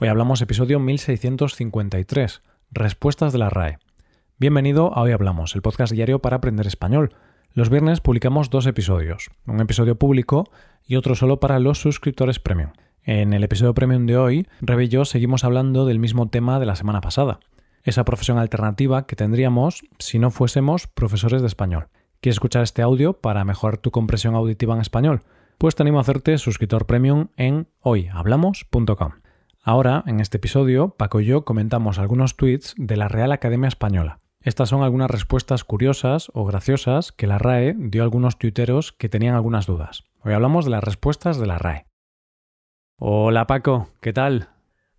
Hoy hablamos episodio 1653, Respuestas de la RAE. Bienvenido a Hoy Hablamos, el podcast diario para aprender español. Los viernes publicamos dos episodios, un episodio público y otro solo para los suscriptores premium. En el episodio premium de hoy, Rebe y yo seguimos hablando del mismo tema de la semana pasada, esa profesión alternativa que tendríamos si no fuésemos profesores de español. ¿Quieres escuchar este audio para mejorar tu compresión auditiva en español? Pues te animo a hacerte suscriptor premium en hoyhablamos.com. Ahora, en este episodio, Paco y yo comentamos algunos tweets de la Real Academia Española. Estas son algunas respuestas curiosas o graciosas que la RAE dio a algunos tuiteros que tenían algunas dudas. Hoy hablamos de las respuestas de la RAE. Hola Paco, ¿qué tal?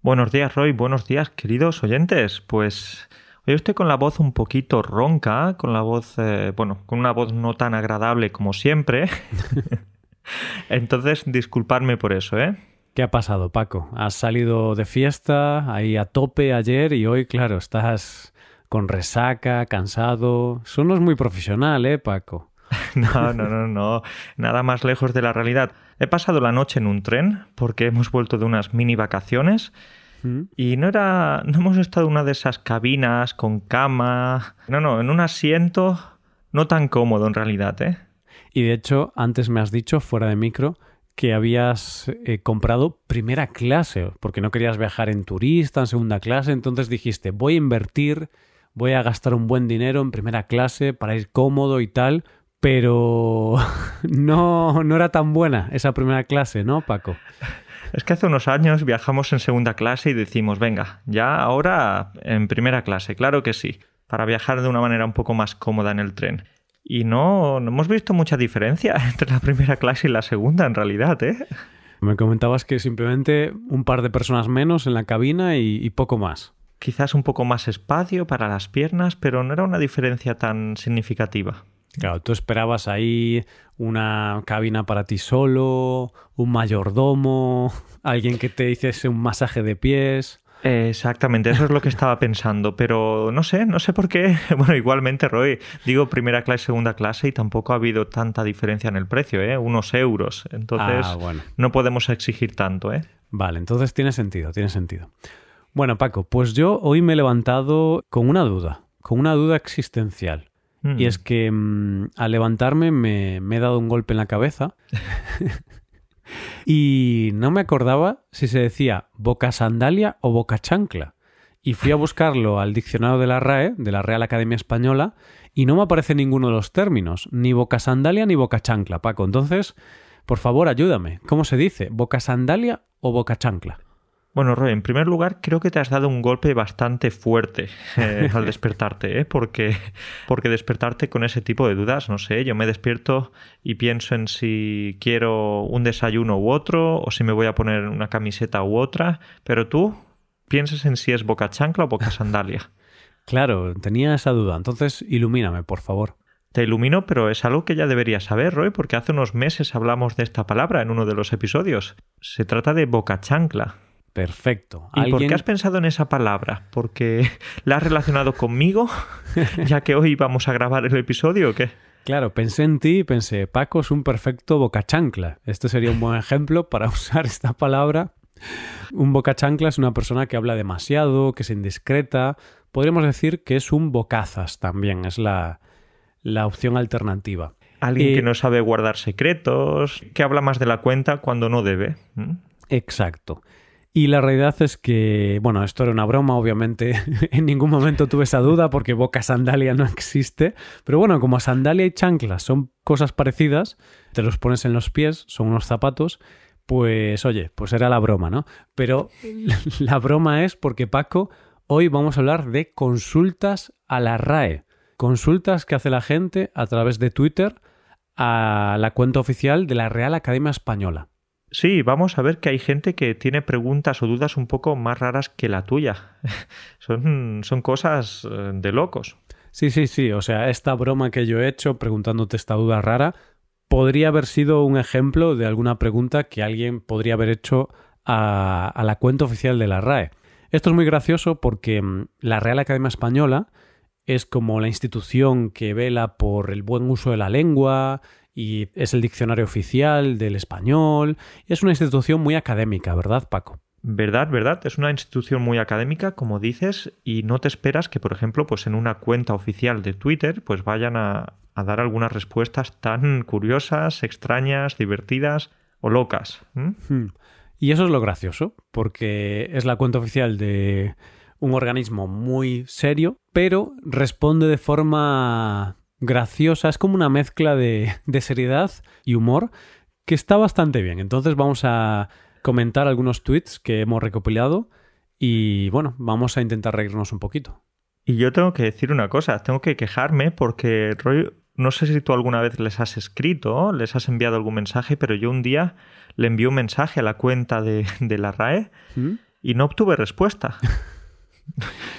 Buenos días Roy, buenos días queridos oyentes. Pues hoy estoy con la voz un poquito ronca, con la voz, eh, bueno, con una voz no tan agradable como siempre. Entonces, disculpadme por eso, ¿eh? ¿Qué ha pasado, Paco? ¿Has salido de fiesta ahí a tope ayer y hoy, claro, estás con resaca, cansado? Eso no es muy profesional, ¿eh, Paco? no, no, no, no. Nada más lejos de la realidad. He pasado la noche en un tren porque hemos vuelto de unas mini vacaciones. ¿Mm? Y no era. No hemos estado en una de esas cabinas con cama. No, no, en un asiento no tan cómodo en realidad, ¿eh? Y de hecho, antes me has dicho, fuera de micro, que habías eh, comprado primera clase, porque no querías viajar en turista, en segunda clase, entonces dijiste, voy a invertir, voy a gastar un buen dinero en primera clase para ir cómodo y tal, pero no, no era tan buena esa primera clase, ¿no, Paco? Es que hace unos años viajamos en segunda clase y decimos, venga, ya ahora en primera clase, claro que sí, para viajar de una manera un poco más cómoda en el tren. Y no, no hemos visto mucha diferencia entre la primera clase y la segunda, en realidad, ¿eh? Me comentabas que simplemente un par de personas menos en la cabina y, y, poco más. Quizás un poco más espacio para las piernas, pero no era una diferencia tan significativa. Claro, tú esperabas ahí una cabina para ti solo, un mayordomo, alguien que te hiciese un masaje de pies. Exactamente, eso es lo que estaba pensando, pero no sé, no sé por qué. Bueno, igualmente, Roy, digo primera clase, segunda clase y tampoco ha habido tanta diferencia en el precio, ¿eh? Unos euros. Entonces, ah, bueno. no podemos exigir tanto, ¿eh? Vale, entonces tiene sentido, tiene sentido. Bueno, Paco, pues yo hoy me he levantado con una duda, con una duda existencial. Mm. Y es que mmm, al levantarme me, me he dado un golpe en la cabeza. y no me acordaba si se decía boca sandalia o boca chancla. Y fui a buscarlo al diccionario de la RAE, de la Real Academia Española, y no me aparece ninguno de los términos, ni boca sandalia ni boca chancla, Paco. Entonces, por favor, ayúdame. ¿Cómo se dice? ¿Boca sandalia o boca chancla? Bueno, Roy, en primer lugar, creo que te has dado un golpe bastante fuerte eh, al despertarte, ¿eh? Porque, porque despertarte con ese tipo de dudas, no sé, yo me despierto y pienso en si quiero un desayuno u otro, o si me voy a poner una camiseta u otra, pero tú piensas en si es boca chancla o boca sandalia. Claro, tenía esa duda, entonces ilumíname, por favor. Te ilumino, pero es algo que ya deberías saber, Roy, porque hace unos meses hablamos de esta palabra en uno de los episodios. Se trata de boca chancla. Perfecto. ¿Y por qué has pensado en esa palabra? ¿Porque la has relacionado conmigo? ya que hoy vamos a grabar el episodio o qué? Claro, pensé en ti y pensé, Paco es un perfecto bocachancla. Este sería un buen ejemplo para usar esta palabra. Un bocachancla es una persona que habla demasiado, que es indiscreta. Podríamos decir que es un bocazas también, es la, la opción alternativa. Alguien eh, que no sabe guardar secretos, que habla más de la cuenta cuando no debe. ¿Mm? Exacto. Y la realidad es que, bueno, esto era una broma, obviamente. en ningún momento tuve esa duda porque boca sandalia no existe. Pero bueno, como sandalia y chancla son cosas parecidas, te los pones en los pies, son unos zapatos, pues oye, pues era la broma, ¿no? Pero la broma es porque Paco, hoy vamos a hablar de consultas a la RAE. Consultas que hace la gente a través de Twitter a la cuenta oficial de la Real Academia Española. Sí, vamos a ver que hay gente que tiene preguntas o dudas un poco más raras que la tuya. son, son cosas eh, de locos. Sí, sí, sí. O sea, esta broma que yo he hecho preguntándote esta duda rara podría haber sido un ejemplo de alguna pregunta que alguien podría haber hecho a, a la cuenta oficial de la RAE. Esto es muy gracioso porque mm, la Real Academia Española es como la institución que vela por el buen uso de la lengua, y es el diccionario oficial del español. Es una institución muy académica, ¿verdad, Paco? ¿Verdad? ¿Verdad? Es una institución muy académica, como dices, y no te esperas que, por ejemplo, pues en una cuenta oficial de Twitter, pues vayan a, dar algunas respuestas tan curiosas, extrañas, divertidas o locas. Hmm. Y eso es lo gracioso, porque es la cuenta oficial de un organismo muy serio, pero responde de forma graciosa. Es como una mezcla de, de seriedad y humor que está bastante bien. Entonces vamos a comentar algunos tweets que hemos recopilado y bueno, vamos a intentar reírnos un poquito. Y yo tengo que decir una cosa, tengo que quejarme porque Roy, no sé si tú alguna vez les has escrito, les has enviado algún mensaje, pero yo un día le envié un mensaje a la cuenta de, la RAE ¿Mm? y no obtuve respuesta.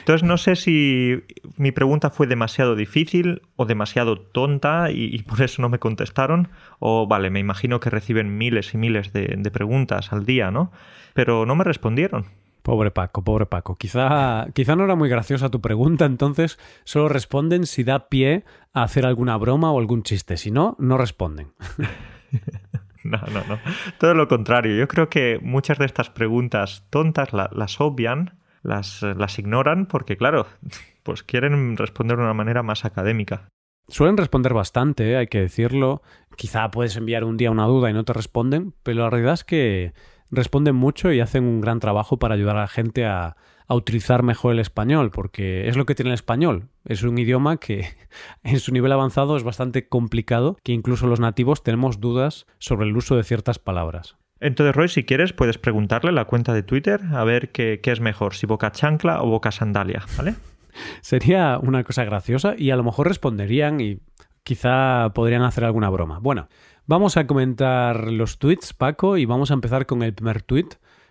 Entonces no sé si mi pregunta fue demasiado difícil o demasiado tonta y, por eso no me contestaron. O vale, me imagino que reciben miles y miles de, preguntas al día, ¿no? Pero no me respondieron. Pobre Paco, pobre Paco. Quizá, quizá no era muy graciosa tu pregunta, entonces solo responden si da pie a hacer alguna broma o algún chiste. Si no, no responden. No, no, no. Todo lo contrario. Yo creo que muchas de estas preguntas tontas las obvian las, las ignoran porque, claro, pues quieren responder de una manera más académica. Suelen responder bastante, ¿eh? hay que decirlo. Quizá puedes enviar un día una duda y no te responden, pero la realidad es que responden mucho y hacen un gran trabajo para ayudar a la gente a, a utilizar mejor el español, porque es lo que tiene el español. Es un idioma que en su nivel avanzado es bastante complicado, que incluso los nativos tenemos dudas sobre el uso de ciertas palabras. Entonces, Roy, si quieres, puedes preguntarle la cuenta de Twitter a ver qué, es mejor, si boca chancla o boca sandalia, ¿vale? Sería una cosa graciosa y a lo mejor responderían y quizá podrían hacer alguna broma. Bueno, vamos a comentar los tweets, Paco, y vamos a empezar con el primer tweet.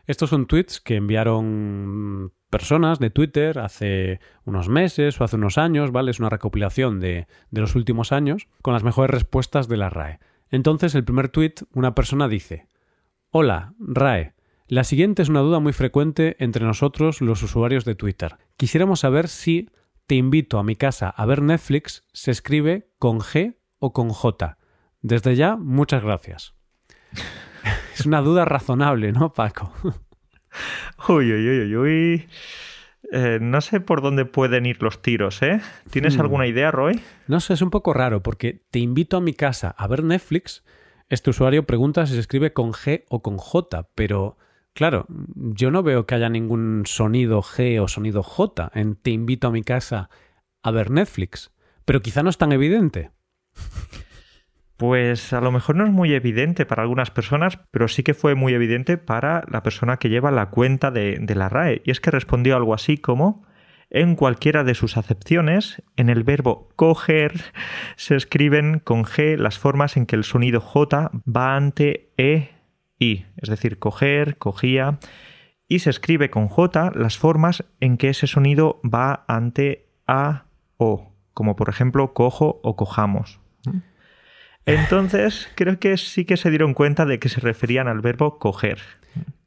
Estos son tweets que enviaron personas de Twitter hace unos meses o hace unos años, ¿vale? Es una recopilación de, de los últimos años con las mejores respuestas de la RAE. Entonces, el primer tweet, una persona dice, Hola, RAE. La siguiente es una duda muy frecuente entre nosotros los usuarios de Twitter. Quisiéramos saber si te invito a mi casa a ver Netflix se escribe con G o con J. Desde ya, muchas gracias. es una duda razonable, ¿no, Paco? uy, uy, uy, uy. Eh, no sé por dónde pueden ir los tiros, ¿eh? ¿Tienes hmm. alguna idea, Roy? No sé, es un poco raro porque te invito a mi casa a ver Netflix este usuario pregunta si se escribe con G o con J, pero claro, yo no veo que haya ningún sonido G o sonido J en Te invito a mi casa a ver Netflix, pero quizá no es tan evidente. Pues a lo mejor no es muy evidente para algunas personas, pero sí que fue muy evidente para la persona que lleva la cuenta de, de la RAE. Y es que respondió algo así como en cualquiera de sus acepciones, en el verbo coger se escriben con G las formas en que el sonido J va ante E, I, es decir, coger, cogía, y se escribe con J las formas en que ese sonido va ante A, O, como por ejemplo cojo o cojamos. Entonces, creo que sí que se dieron cuenta de que se referían al verbo coger.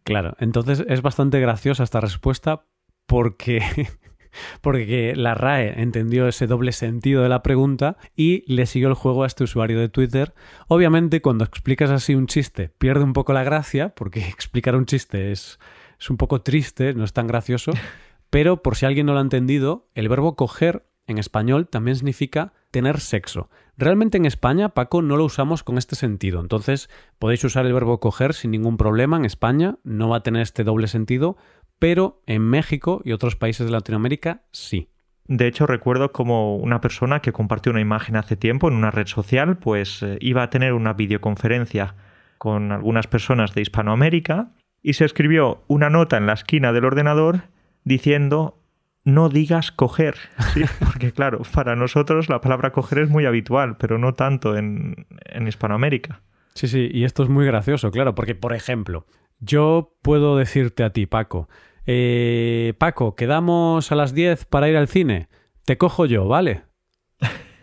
Claro, entonces es bastante graciosa esta respuesta porque porque la RAE entendió ese doble sentido de la pregunta y le siguió el juego a este usuario de Twitter. Obviamente, cuando explicas así un chiste, pierde un poco la gracia, porque explicar un chiste es, es un poco triste, no es tan gracioso, pero por si alguien no lo ha entendido, el verbo coger en español también significa tener sexo. Realmente en España, Paco, no lo usamos con este sentido. Entonces, podéis usar el verbo coger sin ningún problema en España, no va a tener este doble sentido, pero en México y otros países de Latinoamérica sí. De hecho, recuerdo como una persona que compartió una imagen hace tiempo en una red social, pues eh, iba a tener una videoconferencia con algunas personas de Hispanoamérica y se escribió una nota en la esquina del ordenador diciendo no digas coger, porque claro, para nosotros la palabra coger es muy habitual, pero no tanto en, en Hispanoamérica. Sí, sí, y esto es muy gracioso, claro, porque por ejemplo, yo puedo decirte a ti, Paco, eh, Paco, quedamos a las 10 para ir al cine. Te cojo yo, ¿vale?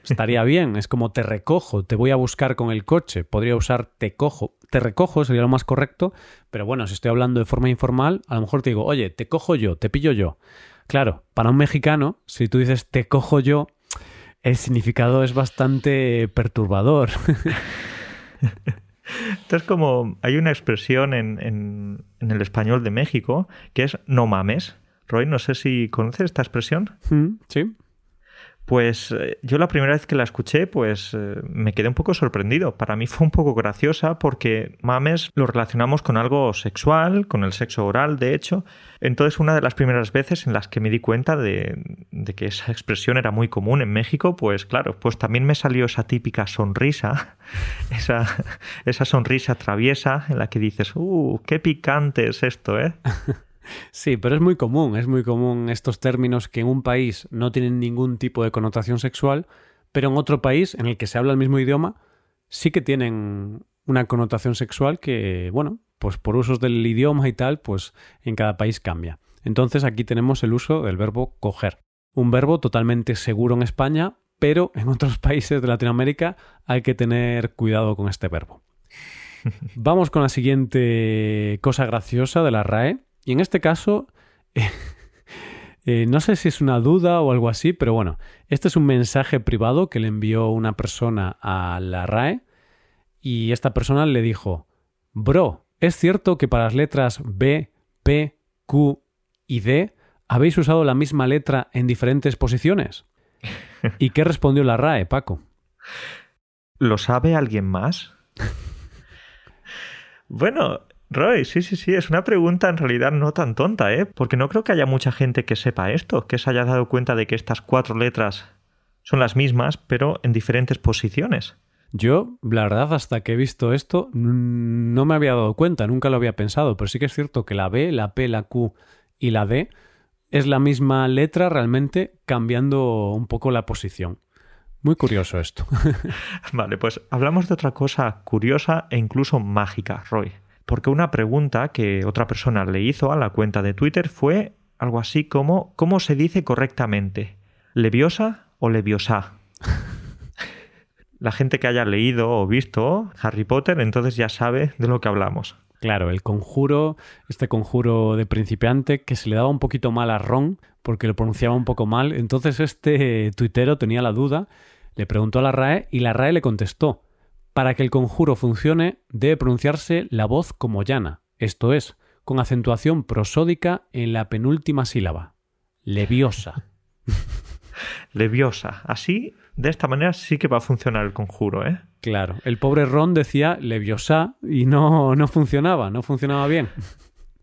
Estaría bien, es como te recojo, te voy a buscar con el coche. Podría usar te cojo. Te recojo sería lo más correcto, pero bueno, si estoy hablando de forma informal, a lo mejor te digo, oye, te cojo yo, te pillo yo. Claro, para un mexicano, si tú dices te cojo yo, el significado es bastante perturbador. Entonces, como hay una expresión en, en, en, el español de México que es no mames. Roy, no sé si conoces esta expresión. Mm, sí. Pues eh, yo la primera vez que la escuché, pues eh, me quedé un poco sorprendido. Para mí fue un poco graciosa porque mames lo relacionamos con algo sexual, con el sexo oral, de hecho. Entonces, una de las primeras veces en las que me di cuenta de, que esa expresión era muy común en México, pues claro, pues también me salió esa típica sonrisa, esa, esa sonrisa traviesa en la que dices, ¡uh, qué picante es esto, eh! Sí, pero es muy común, es muy común estos términos que en un país no tienen ningún tipo de connotación sexual, pero en otro país en el que se habla el mismo idioma sí que tienen una connotación sexual que, bueno, pues por usos del idioma y tal, pues en cada país cambia. Entonces aquí tenemos el uso del verbo coger, un verbo totalmente seguro en España, pero en otros países de Latinoamérica hay que tener cuidado con este verbo. Vamos con la siguiente cosa graciosa de la RAE, y en este caso, eh, no sé si es una duda o algo así, pero bueno, este es un mensaje privado que le envió una persona a la RAE y esta persona le dijo, bro, ¿es cierto que para las letras B, P, Q y D habéis usado la misma letra en diferentes posiciones? ¿Y qué respondió la RAE, Paco? ¿Lo sabe alguien más? bueno, Roy, sí, sí, sí, es una pregunta en realidad no tan tonta, ¿eh? Porque no creo que haya mucha gente que sepa esto, que se haya dado cuenta de que estas cuatro letras son las mismas, pero en diferentes posiciones. Yo, la verdad, hasta que he visto esto, no me había dado cuenta, nunca lo había pensado, pero sí que es cierto que la B, la P, la Q y la D es la misma letra realmente cambiando un poco la posición. Muy curioso esto. vale, pues hablamos de otra cosa curiosa e incluso mágica, Roy porque una pregunta que otra persona le hizo a la cuenta de Twitter fue algo así como ¿cómo se dice correctamente? ¿Leviosa o leviosa? la gente que haya leído o visto Harry Potter entonces ya sabe de lo que hablamos. Claro, el conjuro, este conjuro de principiante que se le daba un poquito mal a Ron porque lo pronunciaba un poco mal. Entonces este tuitero tenía la duda, le preguntó a la RAE y la RAE le contestó. Para que el conjuro funcione, debe pronunciarse la voz como llana, esto es, con acentuación prosódica en la penúltima sílaba. Leviosa. Leviosa. Así, de esta manera sí que va a funcionar el conjuro, ¿eh? Claro. El pobre Ron decía leviosa y no, no funcionaba, no funcionaba bien.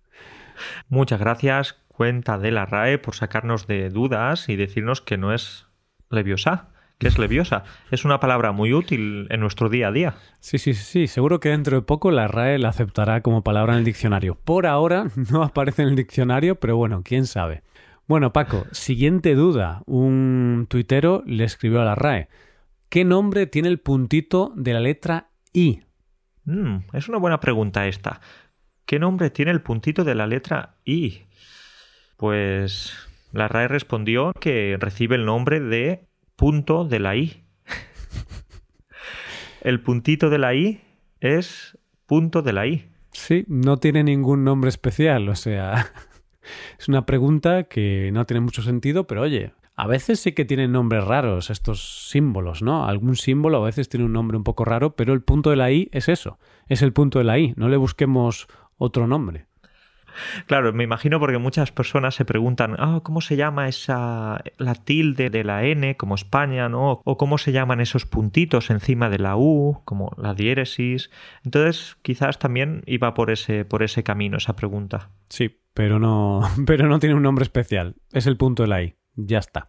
Muchas gracias, cuenta de la RAE, por sacarnos de dudas y decirnos que no es leviosa que es leviosa. Es una palabra muy útil en nuestro día a día. Sí, sí, sí. Seguro que dentro de poco la RAE la aceptará como palabra en el diccionario. Por ahora no aparece en el diccionario, pero bueno, quién sabe. Bueno, Paco, siguiente duda. Un tuitero le escribió a la RAE. ¿Qué nombre tiene el puntito de la letra I? Mm, es una buena pregunta esta. ¿Qué nombre tiene el puntito de la letra I? Pues la RAE respondió que recibe el nombre de punto de la I. El puntito de la I es punto de la I. Sí, no tiene ningún nombre especial, o sea, es una pregunta que no tiene mucho sentido, pero oye, a veces sí que tienen nombres raros estos símbolos, ¿no? Algún símbolo a veces tiene un nombre un poco raro, pero el punto de la I es eso, es el punto de la I, no le busquemos otro nombre. Claro, me imagino porque muchas personas se preguntan, ah, ¿cómo se llama esa la tilde de la N como España, ¿no? O cómo se llaman esos puntitos encima de la U, como la diéresis. Entonces, quizás también iba por ese, por ese camino esa pregunta. Sí, pero no, pero no tiene un nombre especial. Es el punto de la I. Ya está.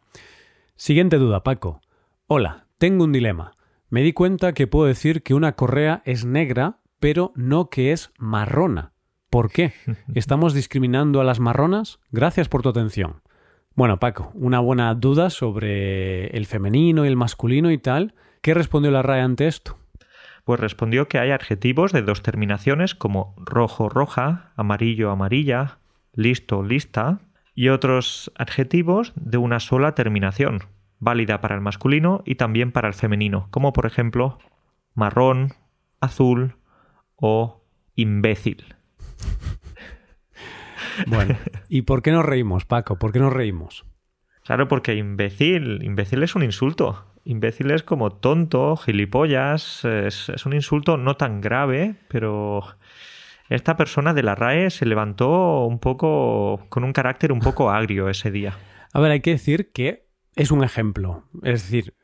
Siguiente duda, Paco. Hola, tengo un dilema. Me di cuenta que puedo decir que una correa es negra, pero no que es marrona. ¿Por qué? ¿Estamos discriminando a las marronas? Gracias por tu atención. Bueno, Paco, una buena duda sobre el femenino y el masculino y tal. ¿Qué respondió la RAE ante esto? Pues respondió que hay adjetivos de dos terminaciones como rojo, roja, amarillo, amarilla, listo, lista, y otros adjetivos de una sola terminación, válida para el masculino y también para el femenino, como por ejemplo marrón, azul o imbécil. Bueno, ¿y por qué nos reímos, Paco? ¿Por qué nos reímos? Claro, porque imbécil, imbécil es un insulto. imbéciles como tonto, gilipollas. Es, es un insulto no tan grave, pero esta persona de la RAE se levantó un poco con un carácter un poco agrio ese día. A ver, hay que decir que es un ejemplo. Es decir,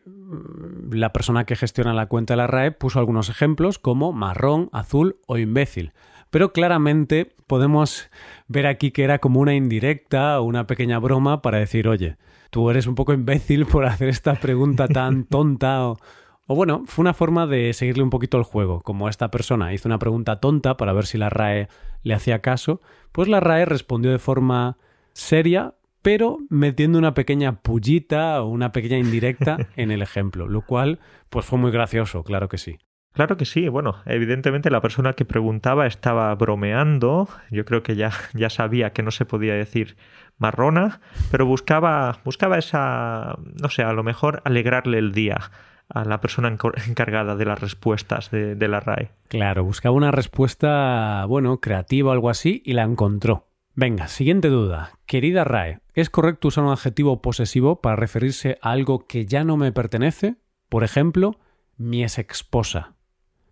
la persona que gestiona la cuenta de la RAE puso algunos ejemplos como marrón, azul o imbécil. Pero claramente podemos ver aquí que era como una indirecta o una pequeña broma para decir, oye, tú eres un poco imbécil por hacer esta pregunta tan tonta o, o bueno, fue una forma de seguirle un poquito el juego. Como esta persona hizo una pregunta tonta para ver si la RAE le hacía caso, pues la RAE respondió de forma seria, pero metiendo una pequeña pullita o una pequeña indirecta en el ejemplo, lo cual pues fue muy gracioso, claro que sí. Claro que sí, bueno, evidentemente la persona que preguntaba estaba bromeando, yo creo que ya, ya sabía que no se podía decir marrona, pero buscaba, buscaba esa, no sé, a lo mejor alegrarle el día a la persona encargada de las respuestas de, de la RAE. Claro, buscaba una respuesta, bueno, creativa o algo así y la encontró. Venga, siguiente duda. Querida RAE, ¿es correcto usar un adjetivo posesivo para referirse a algo que ya no me pertenece? Por ejemplo, mi ex esposa.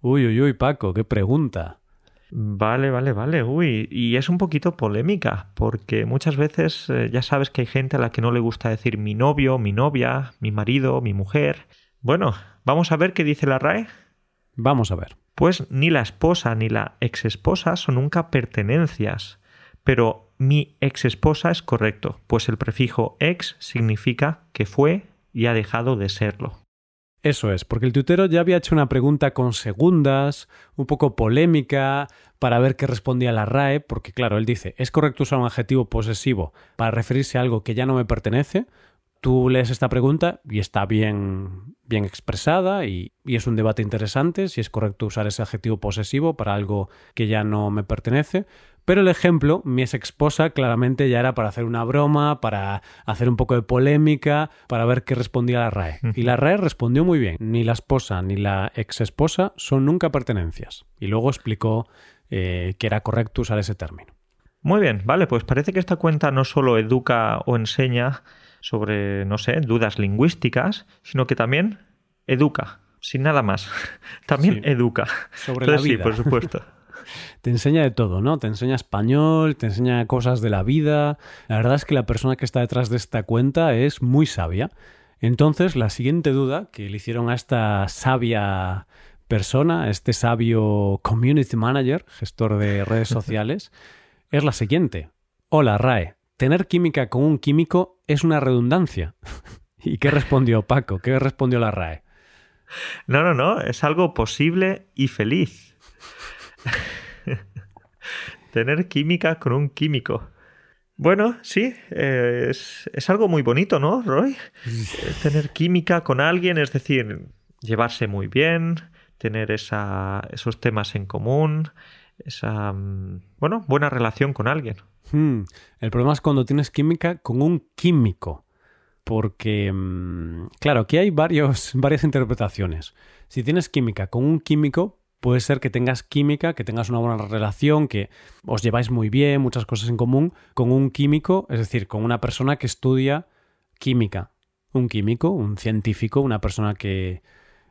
Uy, uy, uy, Paco, qué pregunta. Vale, vale, vale. Uy, y es un poquito polémica, porque muchas veces eh, ya sabes que hay gente a la que no le gusta decir mi novio, mi novia, mi marido, mi mujer. Bueno, vamos a ver qué dice la RAE. Vamos a ver. Pues ni la esposa ni la ex esposa son nunca pertenencias. Pero mi ex esposa es correcto, pues el prefijo ex significa que fue y ha dejado de serlo. Eso es, porque el tutero ya había hecho una pregunta con segundas, un poco polémica, para ver qué respondía la RAE, porque claro, él dice, ¿es correcto usar un adjetivo posesivo para referirse a algo que ya no me pertenece? Tú lees esta pregunta y está bien, bien expresada y, es un debate interesante si es correcto usar ese adjetivo posesivo para algo que ya no me pertenece. Pero el ejemplo, mi ex esposa, claramente ya era para hacer una broma, para hacer un poco de polémica, para ver qué respondía la RAE. Y la RAE respondió muy bien. Ni la esposa ni la ex esposa son nunca pertenencias. Y luego explicó eh, que era correcto usar ese término. Muy bien, vale, pues parece que esta cuenta no solo educa o enseña sobre, no sé, dudas lingüísticas, sino que también educa, sin nada más. también sí, educa. Sobre Entonces, la vida. Sí, por supuesto. te enseña de todo, ¿no? Te enseña español, te enseña cosas de la vida. La verdad es que la persona que está detrás de esta cuenta es muy sabia. Entonces, la siguiente duda que le hicieron a esta sabia persona, este sabio community manager, gestor de redes sociales, es la siguiente. Hola, Rae. ¿Tener química con un químico es una redundancia? ¿Y qué respondió Paco? ¿Qué respondió la RAE? No, no, no. Es algo posible y feliz. Tener química con un químico. Bueno, sí, eh, es, es, algo muy bonito, ¿no, Roy? Tener química con alguien, es decir, llevarse muy bien, tener esa, esos temas en común, esa, bueno, buena relación con alguien. Hmm. El problema es cuando tienes química con un químico. Porque, mmm, claro, aquí hay varios, varias interpretaciones. Si tienes química con un químico, puede ser que tengas química, que tengas una buena relación, que os lleváis muy bien, muchas cosas en común, con un químico, es decir, con una persona que estudia química. Un químico, un científico, una persona que,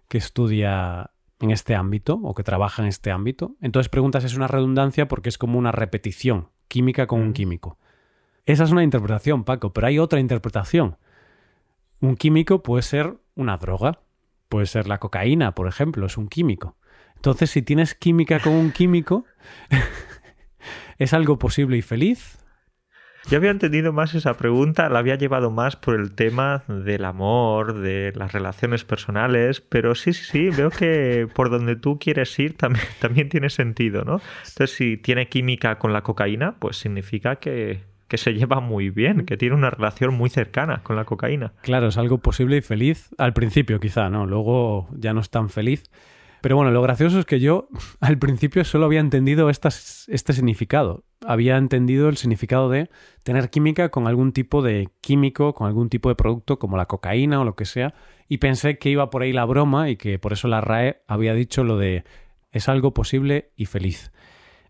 que estudia en este ámbito o que trabaja en este ámbito. Entonces preguntas es una redundancia porque es como una repetición, química con un químico. Esa es una interpretación, Paco, pero hay otra interpretación. Un químico puede ser una droga, puede ser la cocaína, por ejemplo, es un químico. Entonces, si tienes química con un químico, ¿es algo posible y feliz? Yo había entendido más esa pregunta, la había llevado más por el tema del amor, de las relaciones personales, pero sí, sí, sí, veo que por donde tú quieres ir también, también tiene sentido, ¿no? Entonces, si tiene química con la cocaína, pues significa que, que se lleva muy bien, que tiene una relación muy cercana con la cocaína. Claro, es algo posible y feliz al principio quizá, ¿no? Luego ya no es tan feliz. Pero bueno, lo gracioso es que yo al principio solo había entendido este significado. Había entendido el significado de tener química con algún tipo de químico, con algún tipo de producto como la cocaína o lo que sea, y pensé que iba por ahí la broma y que por eso la RAE había dicho lo de es algo posible y feliz.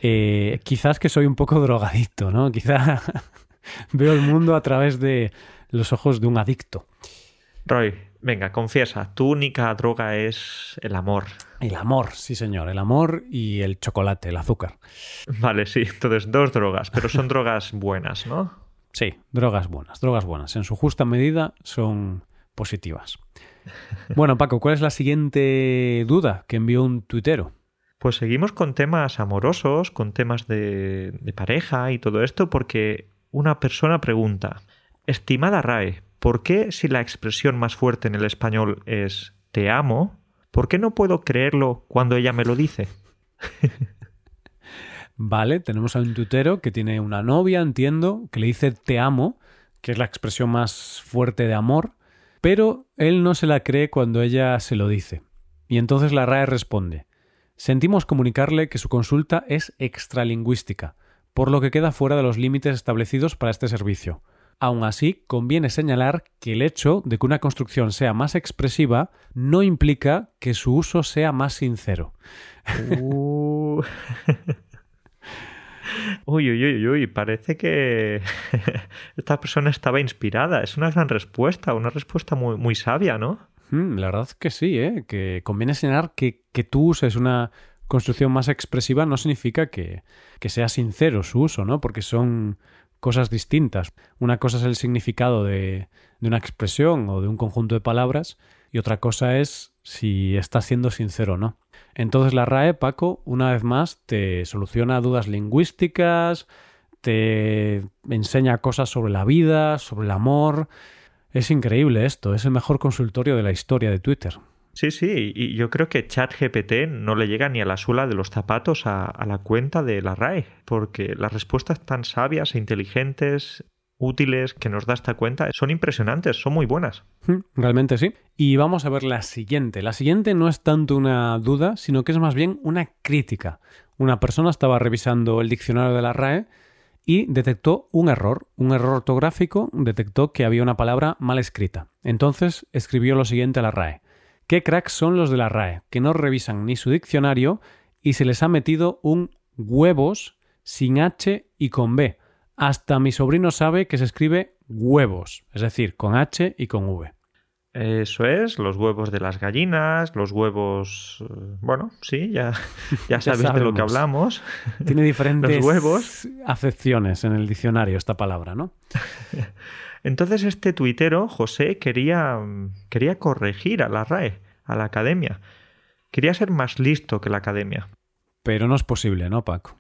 Eh, quizás que soy un poco drogadicto, ¿no? Quizá veo el mundo a través de los ojos de un adicto. Roy, Venga, confiesa, tu única droga es el amor. El amor, sí señor, el amor y el chocolate, el azúcar. Vale, sí, entonces dos drogas, pero son drogas buenas, ¿no? Sí, drogas buenas, drogas buenas. En su justa medida son positivas. Bueno, Paco, ¿cuál es la siguiente duda que envió un tuitero? Pues seguimos con temas amorosos, con temas de, de pareja y todo esto, porque una persona pregunta, estimada RAE, ¿por qué si la expresión más fuerte en el español es te amo, ¿por qué no puedo creerlo cuando ella me lo dice? vale, tenemos a un tutero que tiene una novia, entiendo, que le dice te amo, que es la expresión más fuerte de amor, pero él no se la cree cuando ella se lo dice. Y entonces la RAE responde, sentimos comunicarle que su consulta es extralingüística, por lo que queda fuera de los límites establecidos para este servicio. Aún así, conviene señalar que el hecho de que una construcción sea más expresiva no implica que su uso sea más sincero. Uh. Uy, uy, uy, uy, parece que esta persona estaba inspirada. Es una gran respuesta, una respuesta muy, muy sabia, ¿no? Hmm, la verdad es que sí, ¿eh? que conviene señalar que, que tú uses una construcción más expresiva no significa que, que sea sincero su uso, ¿no? Porque son cosas distintas. Una cosa es el significado de, de, una expresión o de un conjunto de palabras y otra cosa es si está siendo sincero o no. Entonces la RAE, Paco, una vez más, te soluciona dudas lingüísticas, te enseña cosas sobre la vida, sobre el amor. Es increíble esto, es el mejor consultorio de la historia de Twitter. Sí, sí, y yo creo que ChatGPT no le llega ni a la suela de los zapatos a, a, la cuenta de la RAE, porque las respuestas tan sabias e inteligentes, útiles que nos da esta cuenta son impresionantes, son muy buenas. Hmm, realmente sí. Y vamos a ver la siguiente. La siguiente no es tanto una duda, sino que es más bien una crítica. Una persona estaba revisando el diccionario de la RAE y detectó un error, un error ortográfico, detectó que había una palabra mal escrita. Entonces escribió lo siguiente a la RAE. ¿Qué cracks son los de la RAE? Que no revisan ni su diccionario y se les ha metido un huevos sin H y con B. Hasta mi sobrino sabe que se escribe huevos, es decir, con H y con V. Eso es, los huevos de las gallinas, los huevos... Bueno, sí, ya, ya sabes ya de lo que hablamos. Tiene diferentes huevos. acepciones en el diccionario esta palabra, ¿no? Entonces este tuitero, José, quería, quería corregir a la RAE, a la academia. Quería ser más listo que la academia. Pero no es posible, ¿no, Paco?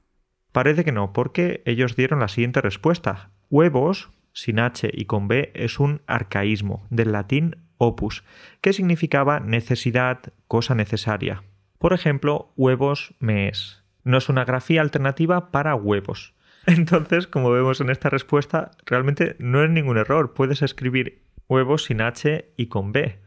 Parece que no, porque ellos dieron la siguiente respuesta. Huevos, sin H y con B, es un arcaísmo, del latín opus, que significaba necesidad, cosa necesaria. Por ejemplo, huevos me es. No es una grafía alternativa para huevos. Entonces, como vemos en esta respuesta, realmente no es ningún error. Puedes escribir huevos sin H y con B,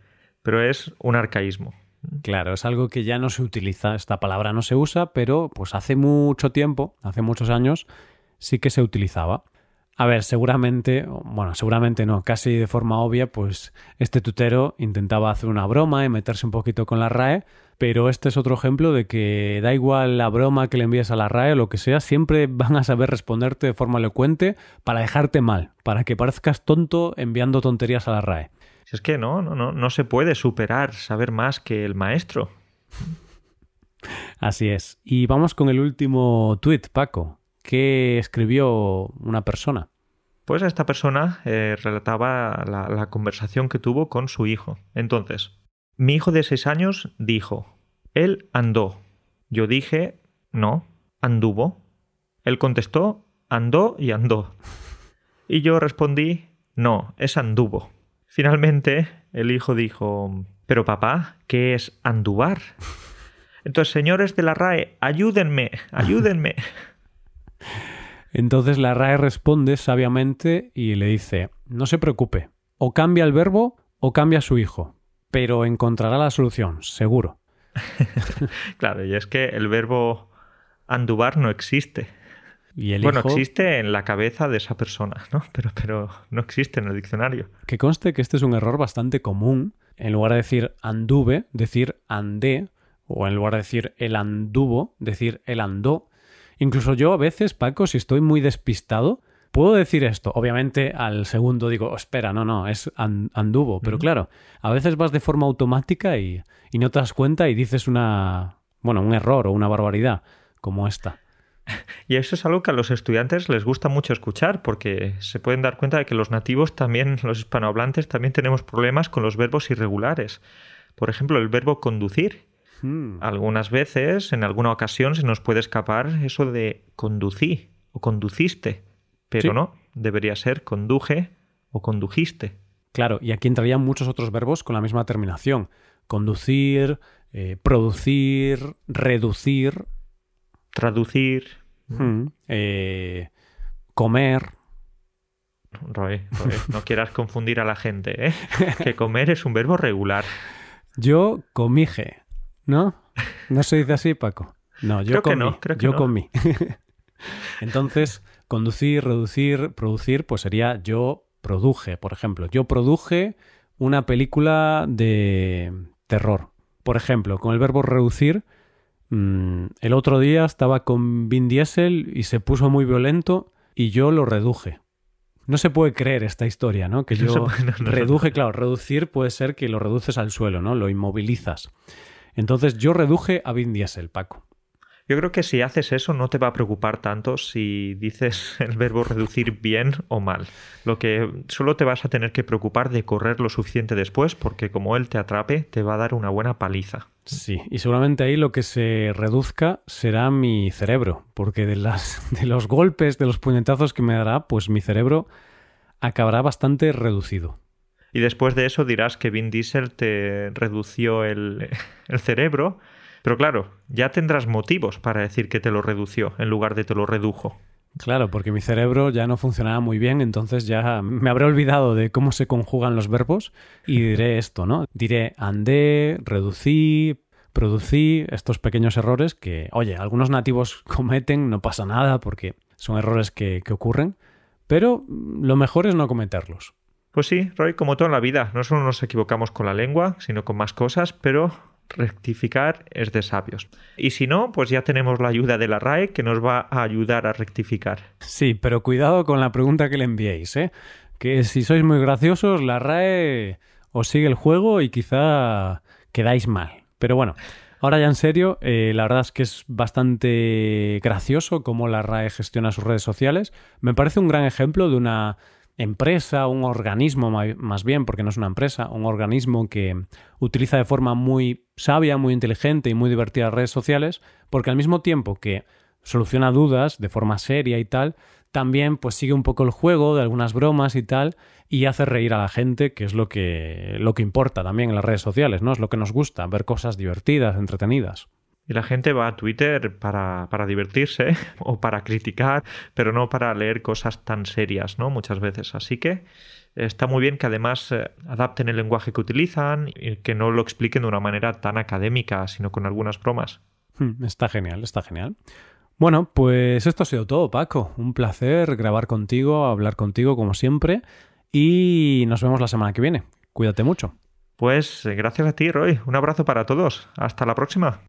pero es un arcaísmo. Claro, es algo que ya no se utiliza, esta palabra no se usa, pero pues hace mucho tiempo, hace muchos años, sí que se utilizaba. A ver, seguramente, bueno, seguramente no, casi de forma obvia, pues este tutero intentaba hacer una broma y meterse un poquito con la RAE, pero este es otro ejemplo de que da igual la broma que le envíes a la RAE o lo que sea, siempre van a saber responderte de forma elocuente para dejarte mal, para que parezcas tonto enviando tonterías a la RAE. Si es que no, no, no, no se puede superar, saber más que el maestro. Así es. Y vamos con el último tuit, Paco. ¿Qué escribió una persona? Pues esta persona eh, relataba la, la conversación que tuvo con su hijo. Entonces, mi hijo de seis años dijo, él andó. Yo dije, no, anduvo. Él contestó, andó y andó. Y yo respondí, no, es anduvo. Finalmente, el hijo dijo, pero papá, ¿qué es anduvar? Entonces, señores de la RAE, ayúdenme, ayúdenme. Entonces la RAE responde sabiamente y le dice, no se preocupe, o cambia el verbo o cambia su hijo, pero encontrará la solución, seguro. claro, y es que el verbo anduvar no existe. ¿Y el bueno, existe en la cabeza de esa persona, ¿no? Pero, pero no existe en el diccionario. Que conste que este es un error bastante común. En lugar de decir anduve, decir andé, o en lugar de decir el anduvo, decir el andó. Incluso yo a veces, Paco, si estoy muy despistado, puedo decir esto. Obviamente al segundo digo, oh, espera, no, no, es anduvo. Pero claro, a veces vas de forma automática y, y no te das cuenta y dices una, bueno, un error o una barbaridad como esta. Y eso es algo que a los estudiantes les gusta mucho escuchar porque se pueden dar cuenta de que los nativos también, los hispanohablantes, también tenemos problemas con los verbos irregulares. Por ejemplo, el verbo conducir. Algunas veces, en alguna ocasión, se nos puede escapar eso de conducí o conduciste. Pero no, debería ser conduje o condujiste. Claro, y aquí entrarían muchos otros verbos con la misma terminación. Conducir, eh, producir, reducir. Traducir. Hmm, eh, comer. Roy, no quieras confundir a la gente, ¿eh? Que comer es un verbo regular. Yo comije, ¿no? ¿No se dice así, Paco? No, yo creo comí. Que no, creo que yo no. comí. Entonces, conducir, reducir, producir, pues sería yo produje, por ejemplo. Yo produje una película de terror. Por ejemplo, con el verbo reducir, mmm, el otro día estaba con Vin Diesel y se puso muy violento y yo lo reduje. No se puede creer esta historia, ¿no? Que yo No se puede, no, no, reduje, claro, reducir puede ser que lo reduces al suelo, ¿no? Lo inmovilizas. Entonces yo reduje a Vin Diesel, Paco. Yo creo que si haces eso no te va a preocupar tanto si dices el verbo reducir bien o mal. Lo que solo te vas a tener que preocupar de correr lo suficiente después porque como él te atrape te va a dar una buena paliza. Sí, y seguramente ahí lo que se reduzca será mi cerebro, porque de, las, de los golpes, de los puñetazos que me dará, pues mi cerebro acabará bastante reducido. Y después de eso dirás que Vin Diesel te redució el, cerebro pero claro, ya tendrás motivos para decir que te lo redució en lugar de te lo redujo. Claro, porque mi cerebro ya no funcionaba muy bien, entonces ya me habré olvidado de cómo se conjugan los verbos y diré esto, ¿no? Diré andé, reducí, producí, estos pequeños errores que, oye, algunos nativos cometen, no pasa nada porque son errores que ocurren, pero lo mejor es no cometerlos. Pues sí, Roy, como todo en la vida, no solo nos equivocamos con la lengua, sino con más cosas, pero rectificar es de sabios. Y si no, pues ya tenemos la ayuda de la RAE que nos va a ayudar a rectificar. Sí, pero cuidado con la pregunta que le enviéis, ¿eh? Que si sois muy graciosos, la RAE os sigue el juego y quizá quedáis mal. Pero bueno, ahora ya en serio, eh, la verdad es que es bastante gracioso cómo la RAE gestiona sus redes sociales. Me parece un gran ejemplo de una empresa, un organismo más bien, porque no es una empresa, un organismo que utiliza de forma muy sabia, muy inteligente y muy divertida las redes sociales, porque al mismo tiempo que soluciona dudas de forma seria y tal, también pues sigue un poco el juego de algunas bromas y tal y hace reír a la gente, que es lo que lo que importa también en las redes sociales, ¿no? Es lo que nos gusta, ver cosas divertidas, entretenidas. Y la gente va a Twitter para, para, divertirse o para criticar, pero no para leer cosas tan serias, ¿no? Muchas veces. Así que está muy bien que además eh, adapten el lenguaje que utilizan y que no lo expliquen de una manera tan académica, sino con algunas bromas. Hmm, Está genial, está genial. Bueno, pues esto ha sido todo, Paco. Un placer grabar contigo, hablar contigo como siempre. Y nos vemos la semana que viene. Cuídate mucho. Pues gracias a ti, Roy. Un abrazo para todos. Hasta la próxima.